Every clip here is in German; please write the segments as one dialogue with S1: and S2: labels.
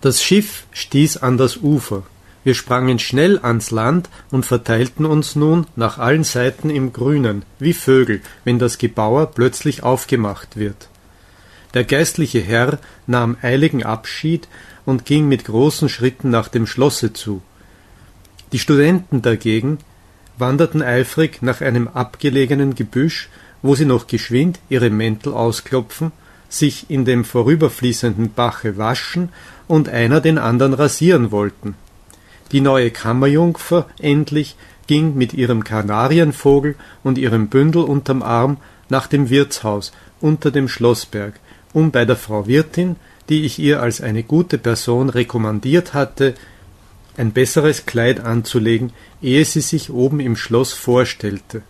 S1: Das Schiff stieß an das Ufer. Wir sprangen schnell ans Land und verteilten uns nun nach allen Seiten im Grünen, wie Vögel, wenn das Gebauer plötzlich aufgemacht wird. Der geistliche Herr nahm eiligen Abschied und ging mit großen Schritten nach dem Schlosse zu. Die Studenten dagegen wanderten eifrig nach einem abgelegenen Gebüsch, wo sie noch geschwind ihre Mäntel ausklopfen, sich in dem vorüberfließenden Bache waschen und einer den andern rasieren wollten. Die neue Kammerjungfer endlich ging mit ihrem Kanarienvogel und ihrem Bündel unterm Arm nach dem Wirtshaus unter dem Schlossberg, um bei der Frau Wirtin, die ich ihr als eine gute Person rekommandiert hatte, ein besseres Kleid anzulegen, ehe sie sich oben im Schloss vorstellte.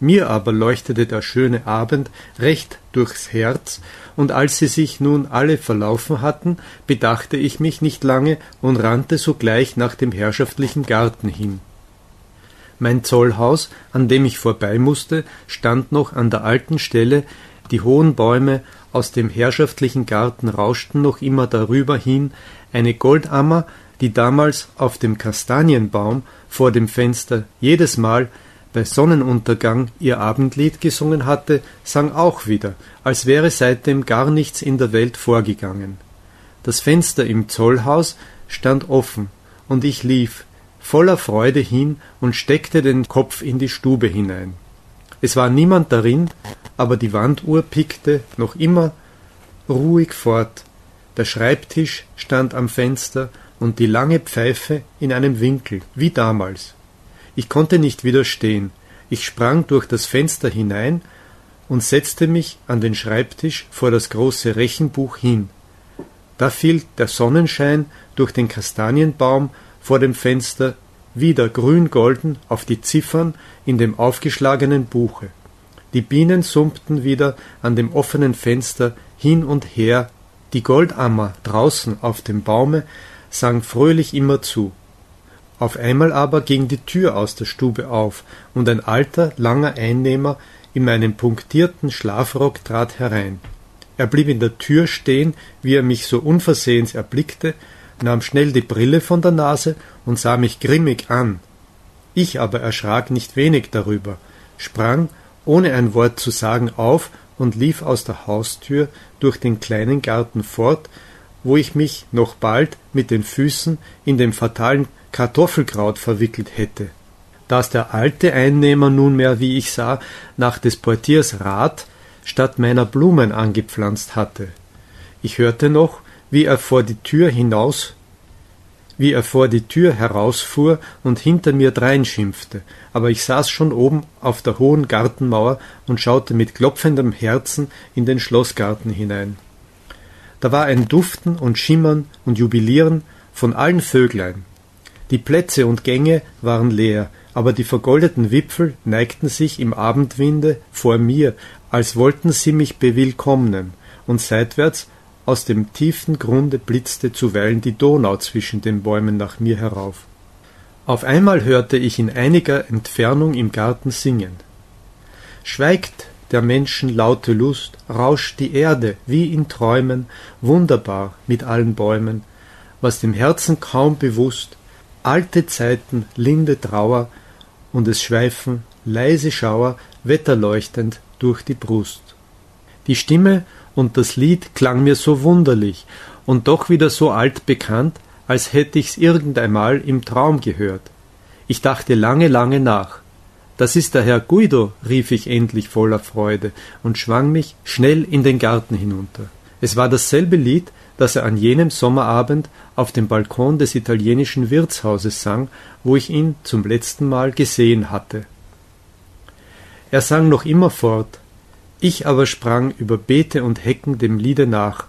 S1: Mir aber leuchtete der schöne Abend recht durchs Herz, und als sie sich nun alle verlaufen hatten, bedachte ich mich nicht lange und rannte sogleich nach dem herrschaftlichen Garten hin. Mein Zollhaus, an dem ich vorbei musste, stand noch an der alten Stelle, die hohen Bäume aus dem herrschaftlichen Garten rauschten noch immer darüber hin, eine Goldammer, die damals auf dem Kastanienbaum vor dem Fenster jedes Mal bei Sonnenuntergang ihr Abendlied gesungen hatte, sang auch wieder, als wäre seitdem gar nichts in der Welt vorgegangen. Das Fenster im Zollhaus stand offen, und ich lief voller Freude hin und steckte den Kopf in die Stube hinein. Es war niemand darin, aber die Wanduhr pickte noch immer ruhig fort. Der Schreibtisch stand am Fenster und die lange Pfeife in einem Winkel, wie damals. Ich konnte nicht widerstehen. Ich sprang durch das Fenster hinein und setzte mich an den Schreibtisch vor das große Rechenbuch hin. Da fiel der Sonnenschein durch den Kastanienbaum vor dem Fenster wieder grün-golden auf die Ziffern in dem aufgeschlagenen Buche. Die Bienen summten wieder an dem offenen Fenster hin und her, die Goldammer draußen auf dem Baume sang fröhlich immer zu. Auf einmal aber ging die Tür aus der Stube auf, und ein alter, langer Einnehmer in meinem punktierten Schlafrock trat herein. Er blieb in der Tür stehen, wie er mich so unversehens erblickte, nahm schnell die Brille von der Nase und sah mich grimmig an. Ich aber erschrak nicht wenig darüber, sprang, ohne ein Wort zu sagen, auf und lief aus der Haustür durch den kleinen Garten fort, wo ich mich noch bald mit den Füßen in dem fatalen Kartoffelkraut verwickelt hätte. Dass der alte Einnehmer nunmehr, wie ich sah, nach des Portiers Rat statt meiner Blumen angepflanzt hatte. Ich hörte noch, wie er vor die Tür hinaus wie er vor die Tür herausfuhr und hinter mir dreinschimpfte, aber ich saß schon oben auf der hohen Gartenmauer und schaute mit klopfendem Herzen in den Schlossgarten hinein. Da war ein Duften und Schimmern und Jubilieren von allen Vöglein. Die Plätze und Gänge waren leer, aber die vergoldeten Wipfel neigten sich im Abendwinde vor mir, als wollten sie mich bewillkommnen, und seitwärts aus dem tiefen Grunde blitzte zuweilen die Donau zwischen den Bäumen nach mir herauf. Auf einmal hörte ich in einiger Entfernung im Garten singen. Schweigt, der Menschen laute Lust, rauscht die Erde wie in Träumen, wunderbar mit allen Bäumen, was dem Herzen kaum bewusst, alte Zeiten, linde Trauer, und es schweifen leise Schauer wetterleuchtend durch die Brust. Die Stimme und das Lied klang mir so wunderlich und doch wieder so altbekannt, als hätte ich's irgendeinmal im Traum gehört. Ich dachte lange, lange nach. Das ist der Herr Guido, rief ich endlich voller Freude und schwang mich schnell in den Garten hinunter. Es war dasselbe Lied, das er an jenem Sommerabend auf dem Balkon des italienischen Wirtshauses sang, wo ich ihn zum letzten Mal gesehen hatte. Er sang noch immer fort. Ich aber sprang über Beete und Hecken dem Liede nach.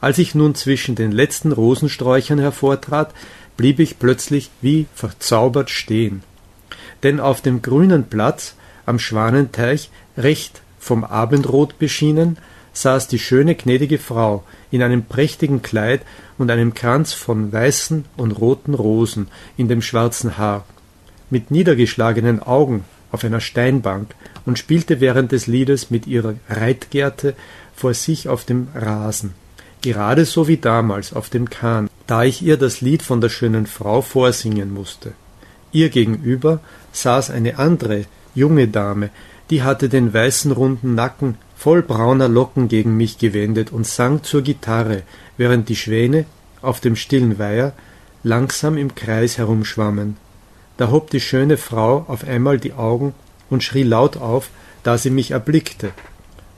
S1: Als ich nun zwischen den letzten Rosensträuchern hervortrat, blieb ich plötzlich wie verzaubert stehen denn auf dem grünen Platz am Schwanenteich, recht vom Abendrot beschienen, saß die schöne gnädige Frau in einem prächtigen Kleid und einem Kranz von weißen und roten Rosen in dem schwarzen Haar, mit niedergeschlagenen Augen auf einer Steinbank und spielte während des Liedes mit ihrer Reitgerte vor sich auf dem Rasen, gerade so wie damals auf dem Kahn, da ich ihr das Lied von der schönen Frau vorsingen musste. Ihr gegenüber saß eine andere, junge Dame, die hatte den weißen runden Nacken voll brauner Locken gegen mich gewendet und sang zur Gitarre, während die Schwäne auf dem stillen Weiher langsam im Kreis herumschwammen. Da hob die schöne Frau auf einmal die Augen und schrie laut auf, da sie mich erblickte.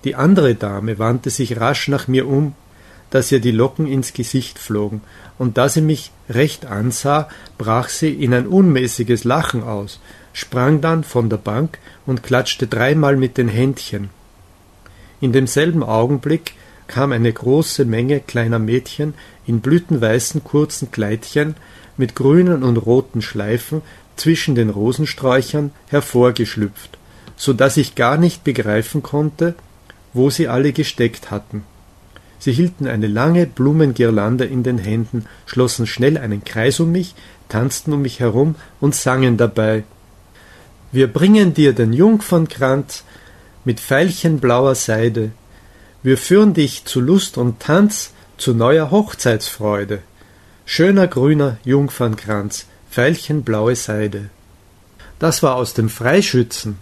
S1: Die andere Dame wandte sich rasch nach mir um, dass ihr die Locken ins Gesicht flogen, und da sie mich recht ansah, brach sie in ein unmäßiges Lachen aus, sprang dann von der Bank und klatschte dreimal mit den Händchen. In demselben Augenblick kam eine große Menge kleiner Mädchen in blütenweißen kurzen Kleidchen mit grünen und roten Schleifen zwischen den Rosensträuchern hervorgeschlüpft, so dass ich gar nicht begreifen konnte, wo sie alle gesteckt hatten. Sie hielten eine lange Blumengirlande in den Händen, schlossen schnell einen Kreis um mich, tanzten um mich herum und sangen dabei Wir bringen dir den Jungfernkranz mit veilchenblauer Seide, wir führen dich zu Lust und Tanz, zu neuer Hochzeitsfreude. Schöner grüner Jungfernkranz, veilchenblaue Seide. Das war aus dem Freischützen.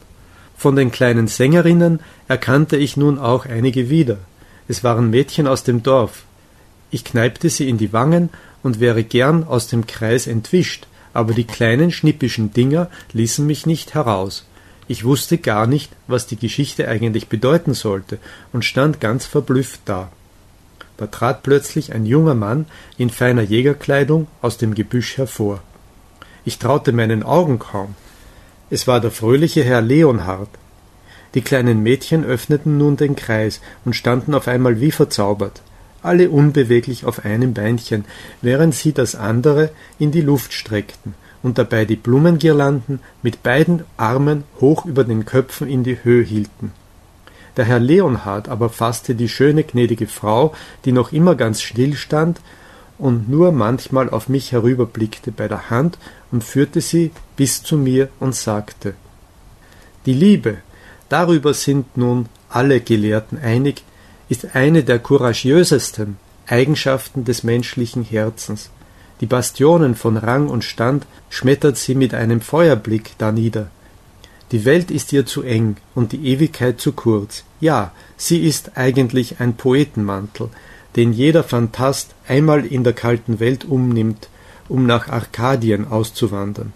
S1: Von den kleinen Sängerinnen erkannte ich nun auch einige wieder. Es waren Mädchen aus dem Dorf. Ich kneipte sie in die Wangen und wäre gern aus dem Kreis entwischt, aber die kleinen schnippischen Dinger ließen mich nicht heraus. Ich wusste gar nicht, was die Geschichte eigentlich bedeuten sollte und stand ganz verblüfft da. Da trat plötzlich ein junger Mann in feiner Jägerkleidung aus dem Gebüsch hervor. Ich traute meinen Augen kaum. Es war der fröhliche Herr Leonhard. Die kleinen Mädchen öffneten nun den Kreis und standen auf einmal wie verzaubert, alle unbeweglich auf einem Beinchen, während sie das andere in die Luft streckten und dabei die Blumengirlanden mit beiden Armen hoch über den Köpfen in die Höhe hielten. Der Herr Leonhard aber fasste die schöne gnädige Frau, die noch immer ganz still stand und nur manchmal auf mich herüberblickte, bei der Hand und führte sie bis zu mir und sagte Die Liebe, darüber sind nun alle Gelehrten einig, ist eine der couragiösesten Eigenschaften des menschlichen Herzens. Die Bastionen von Rang und Stand schmettert sie mit einem Feuerblick danieder. Die Welt ist ihr zu eng und die Ewigkeit zu kurz. Ja, sie ist eigentlich ein Poetenmantel, den jeder Phantast einmal in der kalten Welt umnimmt, um nach Arkadien auszuwandern.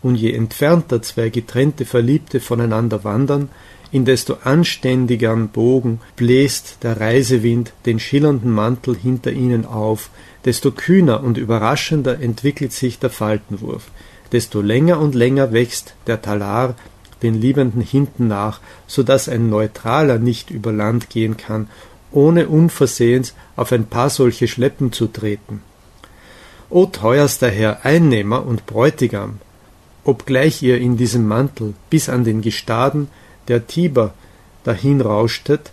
S1: Und je entfernter zwei getrennte Verliebte voneinander wandern, in desto anständigern Bogen bläst der Reisewind den schillernden Mantel hinter ihnen auf, desto kühner und überraschender entwickelt sich der Faltenwurf, desto länger und länger wächst der Talar den Liebenden hinten nach, so dass ein Neutraler nicht über Land gehen kann, ohne unversehens auf ein paar solche Schleppen zu treten. O teuerster Herr, Einnehmer und Bräutigam, obgleich ihr in diesem Mantel bis an den Gestaden der Tiber dahinrauschtet,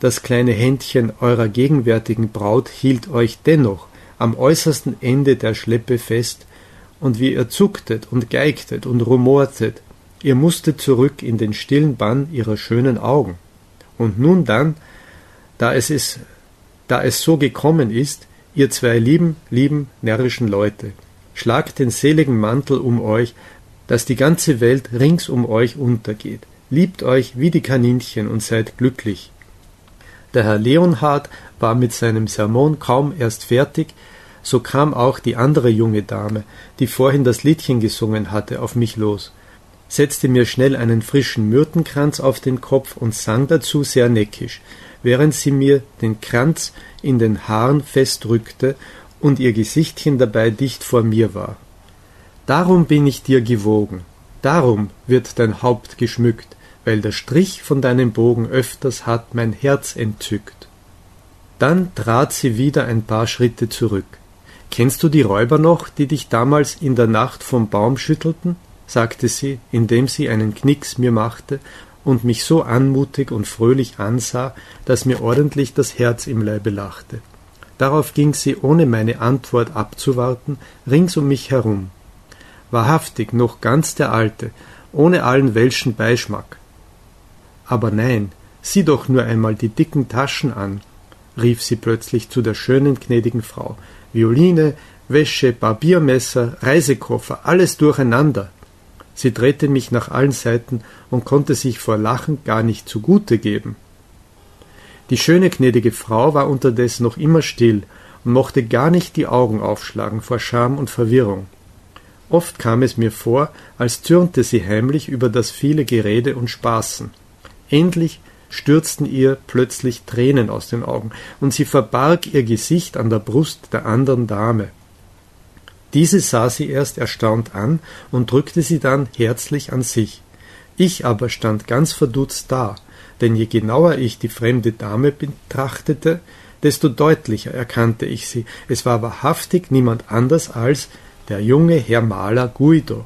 S1: das kleine Händchen eurer gegenwärtigen Braut hielt euch dennoch am äußersten Ende der Schleppe fest, und wie ihr zucktet und geigtet und rumortet, ihr musstet zurück in den stillen Bann ihrer schönen Augen. Und nun dann, da es ist, da es so gekommen ist, ihr zwei lieben, lieben, närrischen Leute, schlagt den seligen Mantel um euch, dass die ganze Welt rings um euch untergeht. Liebt euch wie die Kaninchen und seid glücklich. Der Herr Leonhard war mit seinem Sermon kaum erst fertig, so kam auch die andere junge Dame, die vorhin das Liedchen gesungen hatte, auf mich los, setzte mir schnell einen frischen Myrtenkranz auf den Kopf und sang dazu sehr neckisch, während sie mir den Kranz in den Haaren festdrückte und ihr Gesichtchen dabei dicht vor mir war. Darum bin ich dir gewogen, darum wird dein Haupt geschmückt, weil der Strich von deinem Bogen öfters hat mein Herz entzückt. Dann trat sie wieder ein paar Schritte zurück. Kennst du die Räuber noch, die dich damals in der Nacht vom Baum schüttelten? sagte sie, indem sie einen Knicks mir machte und mich so anmutig und fröhlich ansah, dass mir ordentlich das Herz im Leibe lachte. Darauf ging sie, ohne meine Antwort abzuwarten, rings um mich herum. Wahrhaftig noch ganz der Alte, ohne allen welschen Beischmack. Aber nein, sieh doch nur einmal die dicken Taschen an. rief sie plötzlich zu der schönen gnädigen Frau. Violine, Wäsche, Barbiermesser, Reisekoffer, alles durcheinander. Sie drehte mich nach allen Seiten und konnte sich vor Lachen gar nicht zugute geben. Die schöne gnädige Frau war unterdessen noch immer still und mochte gar nicht die Augen aufschlagen vor Scham und Verwirrung. Oft kam es mir vor, als zürnte sie heimlich über das viele Gerede und Spaßen. Endlich stürzten ihr plötzlich Tränen aus den Augen, und sie verbarg ihr Gesicht an der Brust der anderen Dame. Diese sah sie erst erstaunt an und drückte sie dann herzlich an sich. Ich aber stand ganz verdutzt da, denn je genauer ich die fremde Dame betrachtete, desto deutlicher erkannte ich sie. Es war wahrhaftig niemand anders als der junge Herr Maler Guido.